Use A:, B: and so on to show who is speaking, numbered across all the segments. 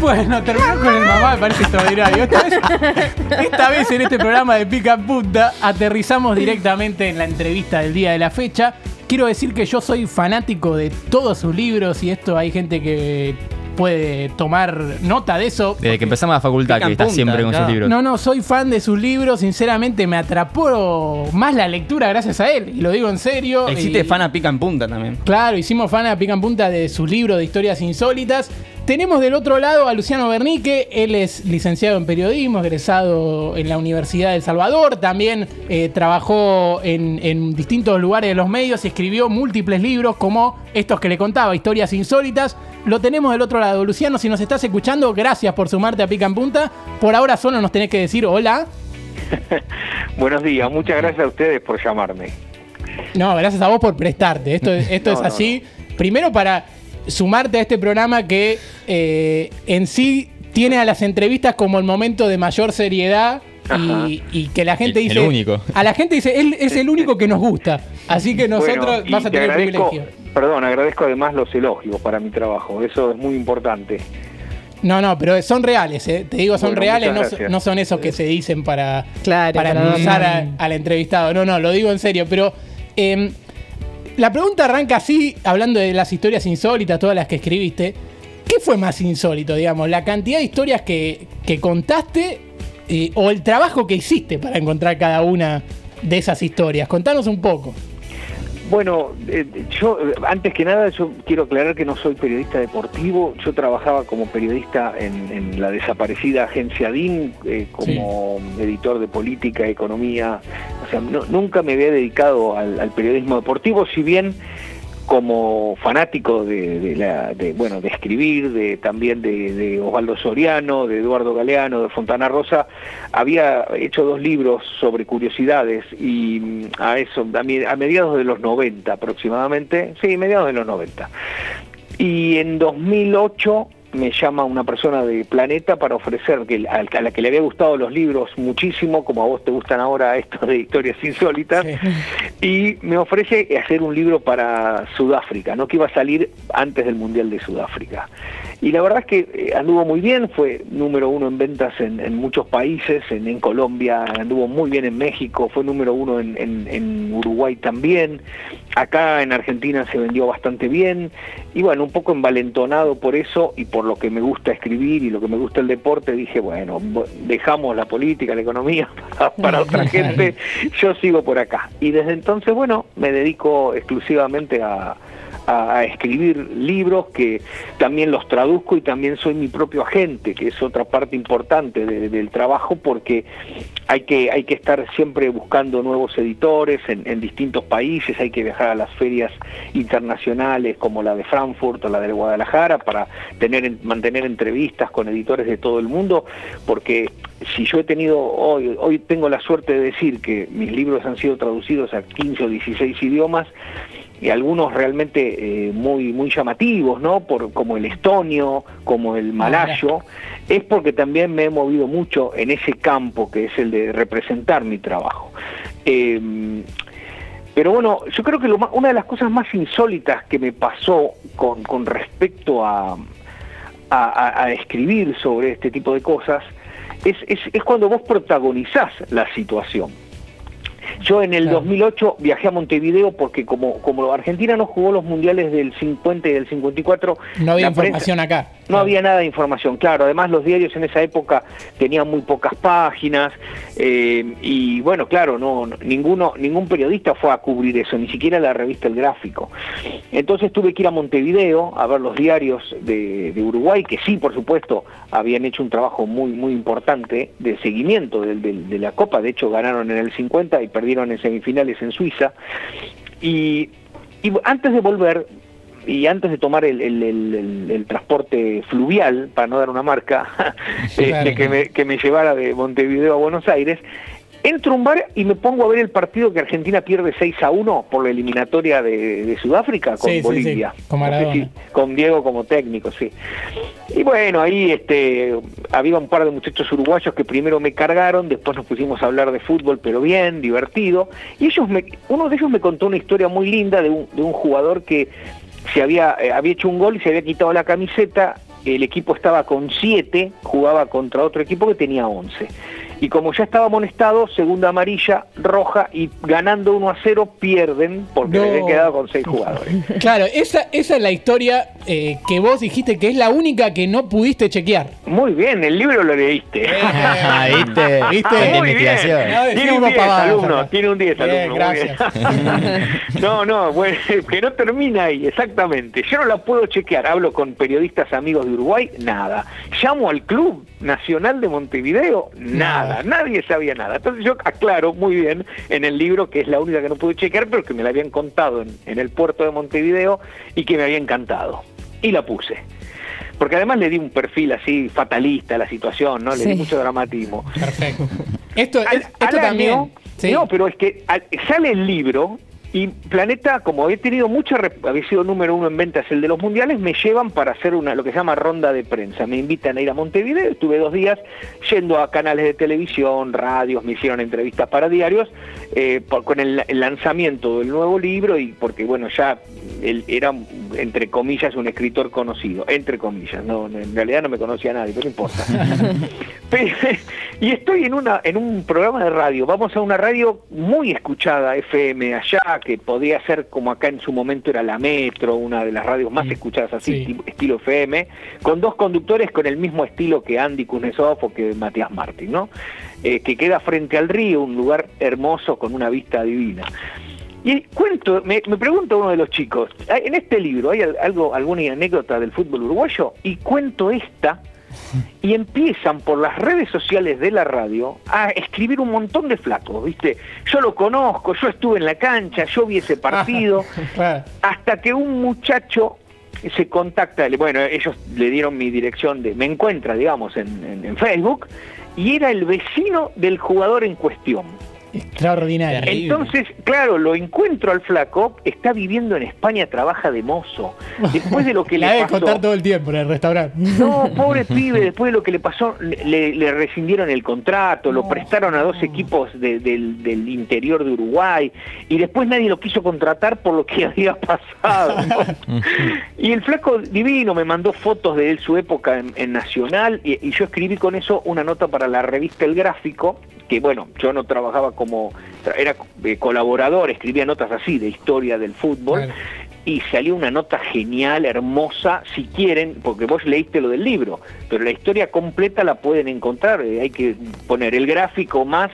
A: Bueno, terminó con el mamá, me parece extraordinario. Esta vez, esta vez en este programa de Pica Punta aterrizamos directamente en la entrevista del día de la fecha. Quiero decir que yo soy fanático de todos sus libros y esto hay gente que puede tomar nota de eso.
B: Desde que empezamos la facultad, que está
C: punta,
B: siempre con
C: claro.
B: sus libros.
A: No, no, soy fan de sus libros, sinceramente me atrapó más la lectura gracias a él, y lo digo en serio.
C: Existe
A: y-
C: fan a pica en punta también.
A: Claro, hicimos fan a pica en punta de sus libros de historias insólitas. Tenemos del otro lado a Luciano Bernique, él es licenciado en periodismo, egresado en la Universidad de El Salvador, también eh, trabajó en, en distintos lugares de los medios y escribió múltiples libros como estos que le contaba, historias insólitas. Lo tenemos del otro lado. Luciano, si nos estás escuchando, gracias por sumarte a Pica en Punta. Por ahora solo nos tenés que decir hola.
D: Buenos días, muchas gracias a ustedes por llamarme.
A: No, gracias a vos por prestarte. Esto, es- esto
D: No,
A: es
D: no,
A: así. Primero para sumarte a este programa que eh, en sí tiene a las entrevistas como el momento de mayor seriedad y, y que la gente
B: El- el
A: dice...
B: único.
A: A la gente dice, él es el único que nos gusta. Así que nosotros
D: Bueno,
A: vas a
D: te
A: tener el
D: agradezco-
A: privilegio.
D: Perdón, agradezco además los elogios para mi trabajo, eso es muy importante.
A: No, no, pero son reales, ¿eh? te digo, son
D: Bueno,
A: reales, no, no son esos que se dicen para,
E: Claro,
A: para
E: para
A: a- al entrevistado. No, no, lo digo en serio, pero eh, la pregunta arranca así, hablando de las historias insólitas, todas las que escribiste. ¿Qué fue más insólito, digamos? ¿La cantidad de historias que, que contaste eh, o el trabajo que hiciste para encontrar cada una de esas historias? Contanos un poco.
D: Bueno, eh, yo antes que nada yo quiero aclarar que no soy periodista deportivo, yo trabajaba como periodista en, en la desaparecida agencia DIN, eh, como editor de política, economía, sea, nunca me había dedicado al, periodismo deportivo, si bien como fanático de, bueno, de escribir, de también de, Osvaldo Soriano, de Eduardo Galeano, de Fontana Rosa, había hecho dos libros sobre curiosidades y mm, a eso, a, a mediados de los 90 aproximadamente, sí, mediados de los 90. Y en 2008 me llama una persona de Planeta para ofrecer, que a a la que le había gustado los libros muchísimo, como a vos te gustan ahora estos de historias insólitas, y me ofrece hacer un libro para Sudáfrica, ¿no? que iba a salir antes del Mundial de Sudáfrica. Y la verdad es que eh, anduvo muy bien, fue número uno en ventas en, en muchos países, en, en Colombia anduvo muy bien en México, fue número uno en, en- en Uruguay también, acá en Argentina se vendió bastante bien, y bueno, un poco envalentonado por eso y por lo que me gusta escribir y lo que me gusta el deporte, dije, bueno, dejamos la política, la economía para, para otra gente, yo sigo por acá. Y desde entonces, bueno, me dedico exclusivamente a, a, escribir libros que también los traduzco y también soy mi propio agente, que es otra parte importante de- del trabajo porque hay que, hay que estar siempre buscando nuevos editores en, en distintos países, hay que viajar a las ferias internacionales como la de Frankfurt o la de Guadalajara para tener, en- mantener entrevistas con editores de todo el mundo, porque si yo he tenido, hoy, hoy tengo la suerte de decir que mis libros han sido traducidos a 15 o 16 idiomas, y algunos realmente eh, muy muy llamativos, ¿no? Por como el estonio, como el malayo, es porque también me he movido mucho en ese campo que es el de representar mi trabajo. Eh, pero bueno, yo creo que lo más- una de las cosas más insólitas que me pasó con, con respecto a, a, a- a escribir sobre este tipo de cosas es, es, es cuando vos protagonizás la situación. Yo en el
A: Claro.
D: 2008 viajé a Montevideo porque como, como Argentina no jugó los mundiales del 50 y del 54,
A: No había
D: prensa-
A: información acá.
D: no había nada de información, claro. Además, los diarios en esa época tenían muy pocas páginas eh, y, bueno, claro, no no- ninguno ningún periodista fue a cubrir eso, ni siquiera la revista El Gráfico. Entonces tuve que ir a Montevideo a ver los diarios de, de Uruguay, que sí, por supuesto, habían hecho un trabajo muy muy importante de seguimiento del- de, la Copa. De hecho, ganaron en el 50 y perdieron en semifinales en Suiza. Y, y antes de volver, y antes de tomar el, el- el- el- el transporte fluvial, para no dar una marca, este,
A: Claro.
D: que, me, que me llevara de Montevideo a Buenos Aires, entro a un bar y me pongo a ver el partido que Argentina pierde 6 a 1 por la eliminatoria de, de Sudáfrica con
A: Sí, sí,
D: Bolivia.
A: sí, con
D: No sé
A: Maradona.
D: si- con Diego como técnico, sí. Y bueno, ahí este, había un par de muchachos uruguayos que primero me cargaron, después nos pusimos a hablar de fútbol, pero bien, divertido. Y ellos me, uno de ellos me contó una historia muy linda de un, de un jugador que se había, eh, había hecho un gol y se había quitado la camiseta el equipo estaba con 7, jugaba contra otro equipo que tenía 11 y como ya estaba amonestado, segunda amarilla, roja y ganando 1 a 0 pierden porque
A: No.
D: le habían quedado con 6 jugadores.
A: Claro, esa, esa es la historia eh, que vos dijiste que es la única que no pudiste chequear.
D: Muy bien, el libro lo leíste.
B: Ah, ¿viste?
A: ¿Viste?
B: Fuente de
D: Muy bien. Tiene un 10
A: pavadas
D: alumno, tiene un 10
A: Bien,
D: alumno. muy
A: gracias.
D: bien. no, no, bueno, que no termina ahí, exactamente. Yo no la puedo chequear. Hablo con periodistas amigos de Uruguay, nada. Llamo al Club Nacional de Montevideo, nada.
A: Nada.
D: Nadie sabía nada. Entonces yo aclaro muy bien en el libro que es la única que no pude chequear, pero que me la habían contado en, en el puerto de Montevideo y que me había encantado. Y la puse. Porque además le di un perfil así fatalista a la situación, ¿no? Le di mucho dramatismo.
A: Perfecto. Esto,
D: Al-
A: es-
D: al
A: esto
D: año-
A: también. sí.
D: No, pero es que al- sale el libro y Planeta, como he tenido mucha, había sido número uno en ventas el de los mundiales, me llevan para hacer una lo que se llama ronda de prensa. Me invitan a ir a Montevideo, estuve dos días yendo a canales de televisión, radios, me hicieron entrevistas para diarios eh, por- con el, el lanzamiento del nuevo libro y porque bueno ya él era entre comillas un escritor conocido, entre comillas, no en realidad no me conocía a nadie, pero no importa. Pero- y estoy en una en un programa de radio, vamos a una radio muy escuchada FM allá, que podía ser como acá en su momento era la Metro, una de las radios más escuchadas así,
A: sí.
D: estilo FM, con dos conductores con el mismo estilo que Andy Kuznetsov o que Matías Martín, ¿no? Eh, que queda frente al río, un lugar hermoso con una vista divina. Y cuento, me, me pregunta uno de los chicos, ¿hay- en este libro hay al- algo, alguna anécdota del fútbol uruguayo? Y cuento esta, y empiezan por las redes sociales de la radio a escribir un montón de flacos, ¿viste? Yo lo conozco, yo estuve en la cancha, yo vi ese partido, hasta que un muchacho se contacta, bueno, ellos le dieron mi dirección de, me encuentra, digamos, en, en- en Facebook, y era el vecino del jugador en cuestión.
A: Extraordinario.
D: Entonces, claro, lo encuentro al flaco, está viviendo en España, trabaja de mozo. Después de lo que
A: La
D: le pasó.
A: contar todo el tiempo en el restaurante.
D: No, pobre pibe, después de lo que le pasó, le, le rescindieron el contrato, lo prestaron a dos equipos de- del, del interior de Uruguay y después nadie lo quiso contratar por lo que había pasado. y el flaco divino me mandó fotos de él, su época en, en Nacional, y, y yo escribí con eso una nota para la revista El Gráfico, que bueno, yo no trabajaba como, era eh, colaborador, escribía notas así de historia del fútbol y salió una nota genial, hermosa, si quieren, porque vos leíste lo del libro, pero la historia completa la pueden encontrar, eh, hay que poner el gráfico más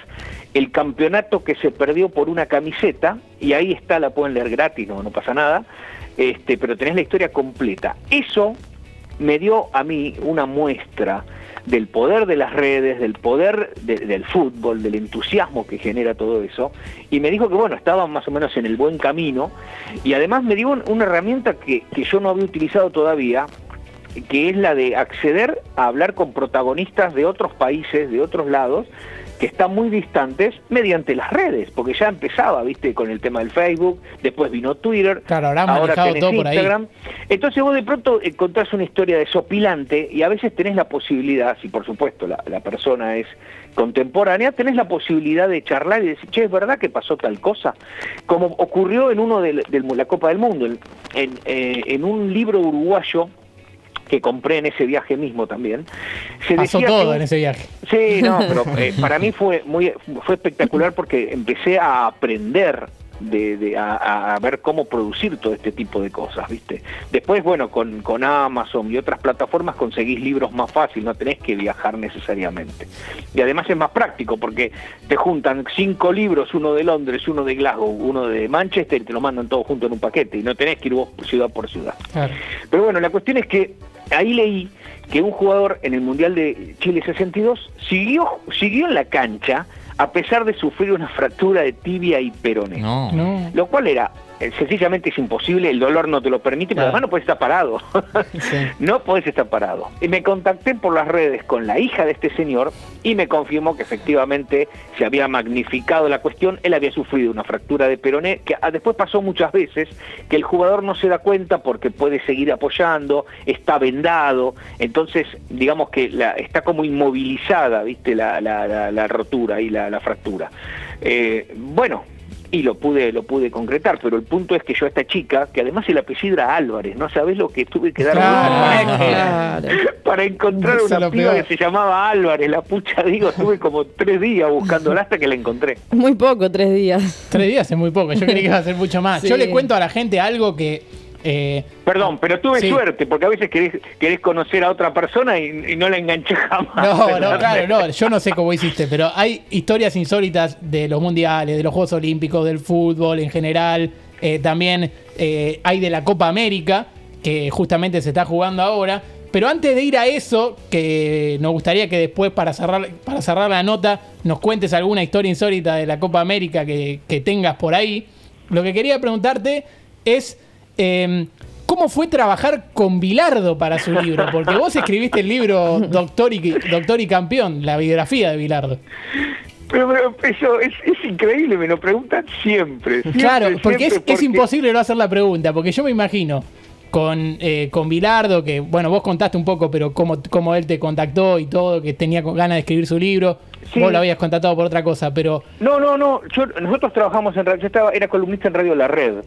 D: el campeonato que se perdió por una camiseta, y ahí está, la pueden leer gratis, no, no pasa nada, este, pero tenés la historia completa. Eso me dio a mí una muestra del poder de las redes, del poder de- del fútbol, del entusiasmo que genera todo eso, y me dijo que bueno, estaba más o menos en el buen camino, y además me dio un- una herramienta que, que yo no había utilizado todavía, que es la de acceder a hablar con protagonistas de otros países, de otros lados, que están muy distantes mediante las redes, porque ya empezaba, viste, con el tema del Facebook, después vino Twitter,
A: Claro,
D: ahora tenés
A: todo por ahí.
D: Instagram. Entonces vos de pronto encontrás una historia desopilante y a veces tenés la posibilidad, si por supuesto la, la persona es contemporánea, tenés la posibilidad de charlar y decir, che, ¿es verdad que pasó tal cosa? Como ocurrió en uno de, la Copa del Mundo, en, en, eh, en un libro uruguayo que compré en ese viaje mismo también. Se
A: Pasó
D: decía
A: todo en ese viaje.
D: Sí, no, pero eh, para mí fue muy fue espectacular porque empecé a aprender de, de- a, a ver cómo producir todo este tipo de cosas, ¿viste? Después, bueno, con, con Amazon y otras plataformas conseguís libros más fácil, no tenés que viajar necesariamente. Y además es más práctico porque te juntan cinco libros, uno de Londres, uno de Glasgow, uno de Manchester y te lo mandan todo junto en un paquete y no tenés que ir vos ciudad por ciudad.
A: Claro.
D: Pero bueno, la cuestión es que ahí leí que un jugador en el Mundial de Chile 62 siguió, siguió en la cancha a pesar de sufrir una fractura de tibia y peroné.
B: No.
A: No.
D: Lo cual era, sencillamente es imposible, el dolor no te lo permite, pero además no puedes estar parado.
B: Sí.
D: no podés estar parado. Y me contacté por las redes con la hija de este señor y me confirmó que efectivamente se había magnificado la cuestión. Él había sufrido una fractura de peroné, que ah, después pasó muchas veces, que el jugador no se da cuenta porque puede seguir apoyando, está vendado, entonces digamos que la, está como inmovilizada, viste, la, la- la- rotura y la, la fractura. Eh, bueno, y lo pude lo pude concretar, pero el punto es que yo a esta chica, que además el apellido era Álvarez, no sabés lo que tuve que dar
A: Claro,
C: Claro.
D: para encontrar
A: Eso
D: una piba
A: peor.
D: que se llamaba Álvarez, la pucha, digo, estuve como tres días buscándola hasta que la encontré.
C: Muy poco, tres días.
A: Tres días es muy poco. Yo creí que iba a ser mucho más.
C: Sí.
A: Yo le cuento a la gente algo que. Eh,
D: Perdón, pero tuve
A: Sí.
D: suerte, porque a veces querés, querés conocer a otra persona y, y no la enganché jamás.
A: No, no, claro, no. Yo no sé cómo hiciste, pero hay historias insólitas de los mundiales, de los Juegos Olímpicos, del fútbol en general. Eh, también eh, hay de la Copa América, que justamente se está jugando ahora. Pero antes de ir a eso, que nos gustaría que después, para cerrar, para cerrar la nota, nos cuentes alguna historia insólita de la Copa América que, que tengas por ahí. Lo que quería preguntarte es. Eh, ¿Cómo fue trabajar con Bilardo para su libro? Porque vos escribiste el libro Doctor y, Doctor y Campeón, la biografía de Bilardo.
D: Pero, pero eso es, es increíble, me lo preguntan siempre. siempre,
A: claro, porque es, imposible no hacer la pregunta, porque yo me imagino con, eh, con Bilardo, que bueno, vos contaste un poco, pero cómo, cómo él te contactó y todo, que tenía ganas de escribir su libro,
D: Sí.
A: vos lo habías contactado por otra cosa, pero
D: No, no, no. Yo, nosotros trabajamos en radio. Yo estaba, era columnista en Radio La Red.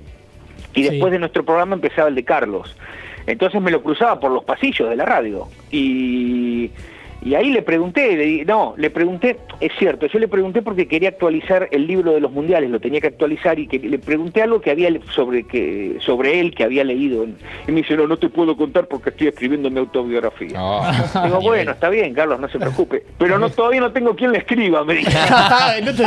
D: Y
A: Sí.
D: después de nuestro programa empezaba el de Carlos. Entonces me lo cruzaba por los pasillos de la radio. Y, y ahí le pregunté, le di- no, le pregunté, es cierto, yo le pregunté porque quería actualizar el libro de los mundiales, lo tenía que actualizar y que le pregunté algo que había sobre que sobre él que había leído. y me dice, no, no te puedo contar porque estoy escribiendo mi autobiografía.
B: Oh,
D: Digo, bueno, está bien, Carlos, no se preocupe. Pero no todavía no tengo quien le escriba, me dice.
A: no te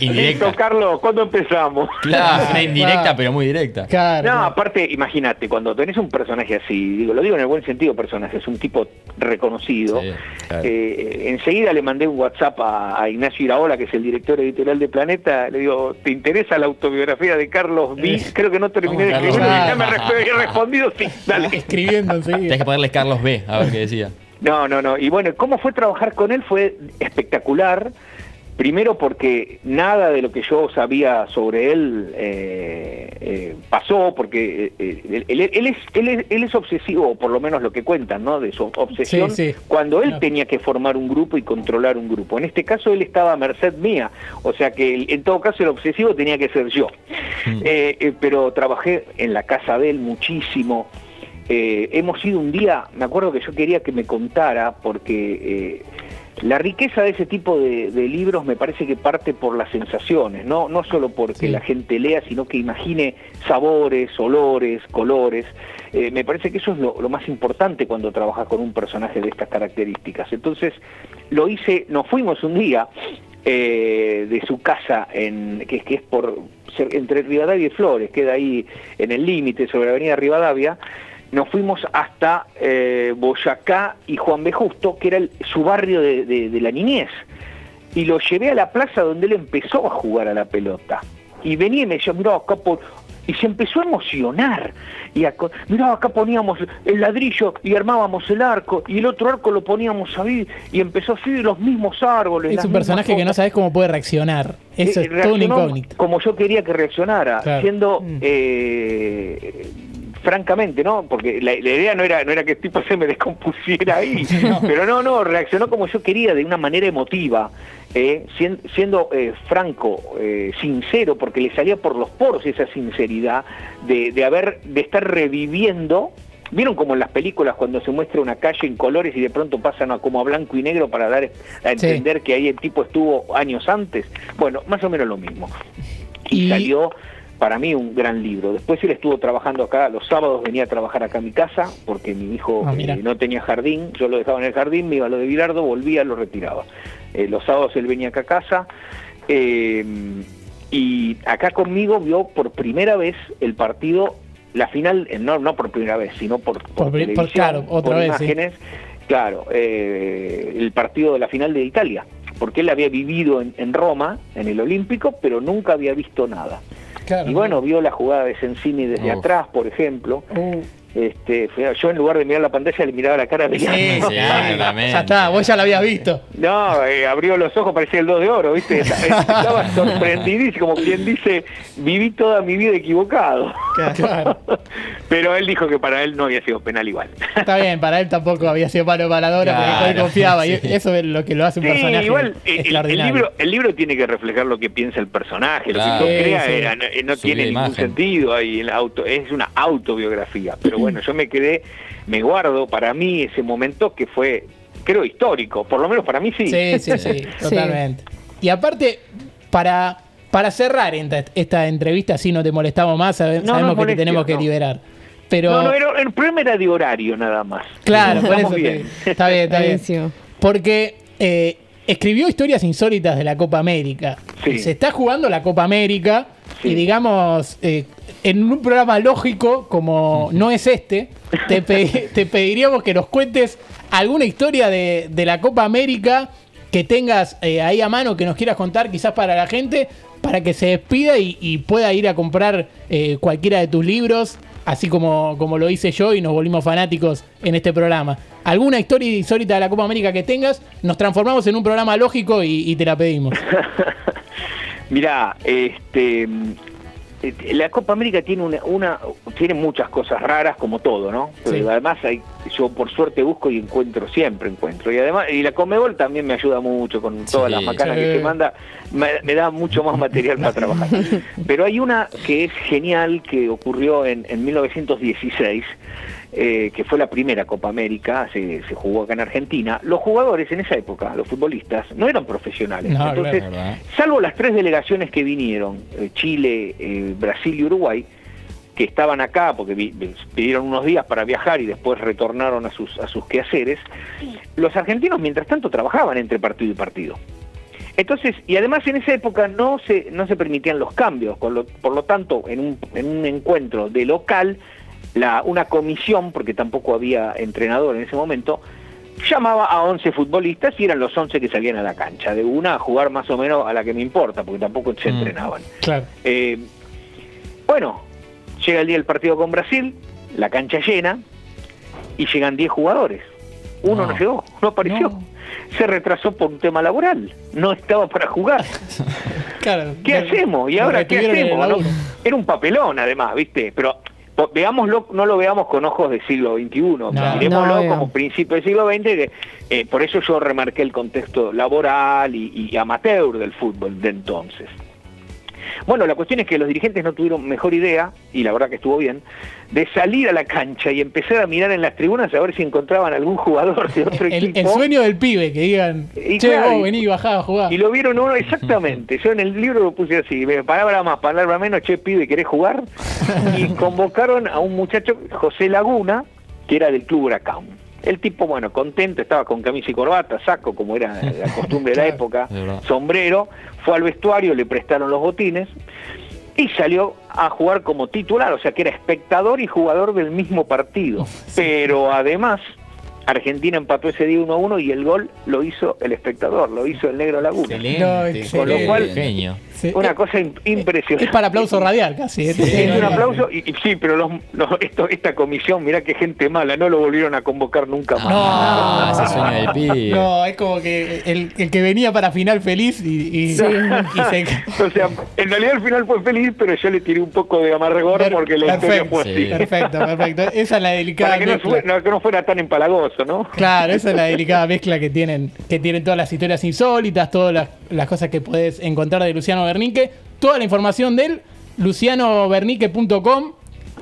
B: Indirecta.
D: Carlos, ¿cuándo empezamos?
B: Claro, una indirecta, pero muy directa.
A: Claro,
D: No, aparte, imagínate, cuando tenés un personaje así, digo, lo digo en el buen sentido personaje, es un tipo reconocido,
B: Sí, claro.
D: eh, enseguida le mandé un WhatsApp a, a Ignacio Iraola, que es el director editorial de Planeta, le digo, ¿te interesa la autobiografía de Carlos B?
A: Eh.
D: Creo que no terminé de
B: ¿Cómo
D: escribirlo y ya me he respondido, sí, dale.
A: escribiendo
B: Tenés
A: enseguida.
B: que ponerle Carlos B, a ver qué decía.
D: No, no, no. Y bueno, ¿cómo fue trabajar con él? Fue espectacular. Primero porque nada de lo que yo sabía sobre él eh, eh, pasó, porque eh, él, es, él, es, él es obsesivo, o por lo menos lo que cuentan, ¿no? De su obsesión,
A: Sí, sí.
D: cuando él tenía que formar un grupo y controlar un grupo. En este caso él estaba a merced mía, o sea que en todo caso el obsesivo tenía que ser yo. Eh, pero trabajé en la casa de él muchísimo. Hemos ido un día, me acuerdo que yo quería que me contara, porque la riqueza de ese tipo de, de libros me parece que parte por las sensaciones, no, no solo porque
A: Sí.
D: la gente lea, sino que imagine sabores, olores, colores. Eh, me parece que eso es lo, lo más importante cuando trabajas con un personaje de estas características. Entonces, lo hice, nos fuimos un día eh, de su casa, en, que, que es por entre Rivadavia y Flores, queda ahí en el límite sobre la avenida Rivadavia, nos fuimos hasta eh, Boyacá y Juan B. Justo, que era el- su barrio de, de- de la niñez. Y lo llevé a la plaza donde él empezó a jugar a la pelota. Y venía y me decía, mirá, acá por... Y se empezó a emocionar. Y a mirá, acá poníamos el ladrillo y armábamos el arco, y el otro arco lo poníamos ahí, y empezó así los mismos árboles.
A: Es un personaje que no sabes cómo puede reaccionar. Eso
D: Eh,
A: es todo un incógnito.
D: Como yo quería que reaccionara,
A: Claro.
D: siendo
A: Mm.
D: eh, francamente, ¿no? Porque la, la idea no era, no era que el tipo se me descompusiera ahí, pero no, no, reaccionó como yo quería, de una manera emotiva, eh, sien- siendo eh, franco, eh, sincero, porque le salía por los poros esa sinceridad de, de haber, de estar reviviendo. ¿Vieron como en las películas cuando se muestra una calle en colores y de pronto pasan a como a blanco y negro para dar a
A: Sí.
D: entender que ahí el tipo estuvo años antes? Bueno, más o menos lo mismo. Y,
A: Y-
D: salió para mí un gran libro. Después él estuvo trabajando acá, los sábados venía a trabajar acá a mi casa, porque mi hijo
A: Ah,
D: eh, no tenía jardín, yo lo dejaba en el jardín, me iba a lo de Bilardo, volvía, lo retiraba. Eh, los sábados él venía acá a casa, eh, y acá conmigo vio por primera vez el partido, la final, no, no por primera vez, sino por, por,
A: claro, otra vez, sí.
D: imágenes, claro, el partido de la final de Italia, porque él había vivido en, en Roma, en el Olímpico, pero nunca había visto nada.
A: Claro.
D: Y bueno, vio la jugada de Sensini desde
B: Uf.
D: atrás, por ejemplo.
A: Uh,
D: Este, fue- yo en lugar de mirar la pantalla le miraba la cara de
A: sí.
B: Sí,
A: ya está, vos ya lo habías visto.
D: No, eh, abrió los ojos, parecía el 2 de oro, ¿viste? Estaba sorprendidísimo, como quien dice, viví toda mi vida equivocado.
A: Claro.
D: Pero él dijo que para él no había sido penal igual.
A: Está bien, para él tampoco había sido palo porque
B: Claro,
A: él confiaba. Y eso es lo que lo hace un
D: Sí,
A: personaje
D: igual eh, el, libro, el libro tiene que reflejar lo que piensa el personaje,
B: Claro.
D: lo que yo
A: Sí,
D: crea
A: sí.
D: eh, no, tiene ningún
B: imagen.
D: sentido ahí, el auto, es una autobiografía, pero bueno, yo me quedé, me guardo para mí ese momento que fue, creo, histórico, por lo menos para mí sí.
A: Sí, sí, sí, totalmente. Y aparte, para, para cerrar esta, esta entrevista, si no te molestamos más, sabe-
D: No,
A: sabemos
D: no
A: que te tenemos que
D: no.
A: liberar. Pero,
D: No, no, era- el problema era de horario nada más.
A: claro, por eso
D: bien.
A: está bien, está bien. Porque eh, escribió historias insólitas de la Copa América.
D: Sí.
A: Se está jugando la Copa América
D: Sí.
A: y digamos, eh, en un programa lógico como no es este, te, pe- te pediríamos que nos cuentes alguna historia de, de la Copa América que tengas eh, ahí a mano, que nos quieras contar quizás para la gente, para que se despida y, y pueda ir a comprar eh, cualquiera de tus libros, así como, como lo hice yo y nos volvimos fanáticos en este programa. Alguna historia insólita de la Copa América que tengas, nos transformamos en un programa lógico y, y te la pedimos.
D: Mirá, este, eh, la Copa América tiene una, una- tiene muchas cosas raras como todo, ¿no? Pero
A: Sí.
D: además hay, yo por suerte busco y encuentro, siempre encuentro. Y además, y la Comebol también me ayuda mucho con todas
B: Sí.
D: las macanas
A: Sí.
D: que se manda, me, me da mucho más material para trabajar. Pero hay una que es genial que ocurrió en, en 1916. Eh, que fue la primera Copa América, se, se jugó acá en Argentina, los jugadores en esa época, los futbolistas, no eran profesionales.
A: No,
D: Entonces, salvo las tres delegaciones que vinieron, eh, Chile, eh, Brasil y Uruguay, que estaban acá porque pidieron unos días para viajar y después retornaron a sus, a sus quehaceres, los argentinos mientras tanto trabajaban entre partido y partido. Entonces, y además en esa época no se, no se permitían los cambios, con lo- por lo tanto, en un, en un encuentro de local, la, una comisión, porque tampoco había entrenador en ese momento, llamaba a 11 futbolistas y eran los 11 que salían a la cancha, de una a jugar más o menos a la que me importa, porque tampoco se
B: Mm.
D: entrenaban.
A: Claro.
D: Eh, bueno, llega el día del partido con Brasil, la cancha llena, y llegan 10 jugadores. Uno no,
B: No.
D: llegó, no apareció.
A: No.
D: Se retrasó por un tema laboral, no estaba para jugar.
A: Claro.
D: ¿Qué hacemos? ¿Y ahora qué hacemos? Era un papelón además, ¿viste? Pero veámoslo, no lo veamos con ojos del siglo XXI, miremoslo
C: No, obvio.
D: como principio del siglo XX, que, eh, por eso yo remarqué el contexto laboral y, y amateur del fútbol de entonces. Bueno, la cuestión es que los dirigentes no tuvieron mejor idea, y la verdad que estuvo bien, de salir a la cancha y empezar a mirar en las tribunas a ver si encontraban algún jugador de otro
A: El,
D: equipo.
A: el sueño del pibe, que digan,
D: Y
A: che,
D: claro,
A: vos
D: y-
A: vení, bajá a jugar.
D: Y lo vieron uno exactamente. Yo en el libro lo puse así, palabra más, palabra menos, che, pibe, ¿querés jugar? Y convocaron a un muchacho, José Laguna, que era del Club Huracán. El tipo, bueno, contento, estaba con camisa y corbata, saco, como era la costumbre de la época, sombrero, fue al vestuario, le prestaron los botines y salió a jugar como titular, o sea que era espectador y jugador del mismo partido. Pero además, Argentina empató ese día 1 a 1 y el gol lo hizo el espectador, lo hizo el Negro Laguna.
B: Excelente.
A: con lo
D: cual-
B: genio.
A: Sí,
D: Una
A: es-
D: cosa im- impresionante.
A: Es para aplauso radial casi.
B: Sí,
D: Es un aplauso, y, y sí, pero los, los- esto, esta comisión, mirá qué gente mala, no lo volvieron a convocar nunca más.
B: Ah, ese sueño del pibe.
A: No, es como que el, el que venía para final feliz y, y- y se...
D: o sea, en realidad el final fue feliz, pero yo le tiré un poco de amargor
A: Per-
D: porque la historia fue así.
B: Sí.
A: Perfecto, perfecto. Esa es la delicada
D: Para que no,
A: mezcla.
D: no- que no fuera tan empalagoso, ¿no?
A: Claro, esa es la delicada mezcla que tienen, que tienen todas las historias insólitas, todas las, las cosas que puedes encontrar de Luciano Bernique. Toda la información de él, lucianobernique.com,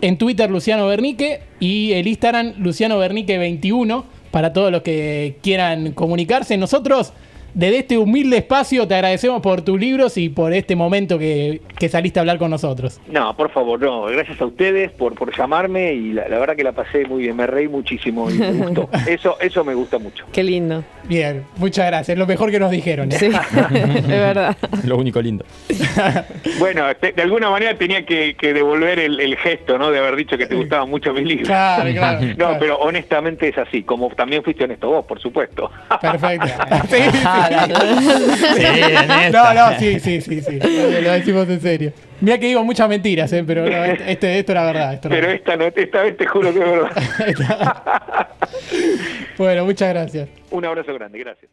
A: en Twitter Luciano Bernique y el Instagram Luciano Bernique21 para todos los que quieran comunicarse. Nosotros, desde este humilde espacio, te agradecemos por tus libros y por este momento que, que saliste a hablar con nosotros.
D: No, por favor, no. Gracias a ustedes por, por llamarme y la, la verdad que la pasé muy bien, me reí muchísimo y me gustó. Eso, eso me gusta mucho.
C: Qué lindo.
A: Bien, muchas gracias. Lo mejor que nos dijeron. ¿eh?
C: Sí, de verdad.
B: Lo único lindo.
D: Bueno, de alguna manera tenía que, que devolver el, el gesto, ¿no? De haber dicho que te gustaban mucho mis libros.
A: Claro, claro.
D: No,
A: claro.
D: pero honestamente es así, como también fuiste honesto vos, por supuesto.
A: Perfecto. Sí, sí.
B: Sí, en
A: No, no, sí, sí, sí, sí. Lo decimos en serio. Mira que digo muchas mentiras, ¿eh? pero no, este, esto era verdad. Esto era
D: Pero
A: verdad.
D: esta, no, esta vez te juro que es verdad.
A: Bueno, muchas gracias.
D: Un abrazo grande, gracias.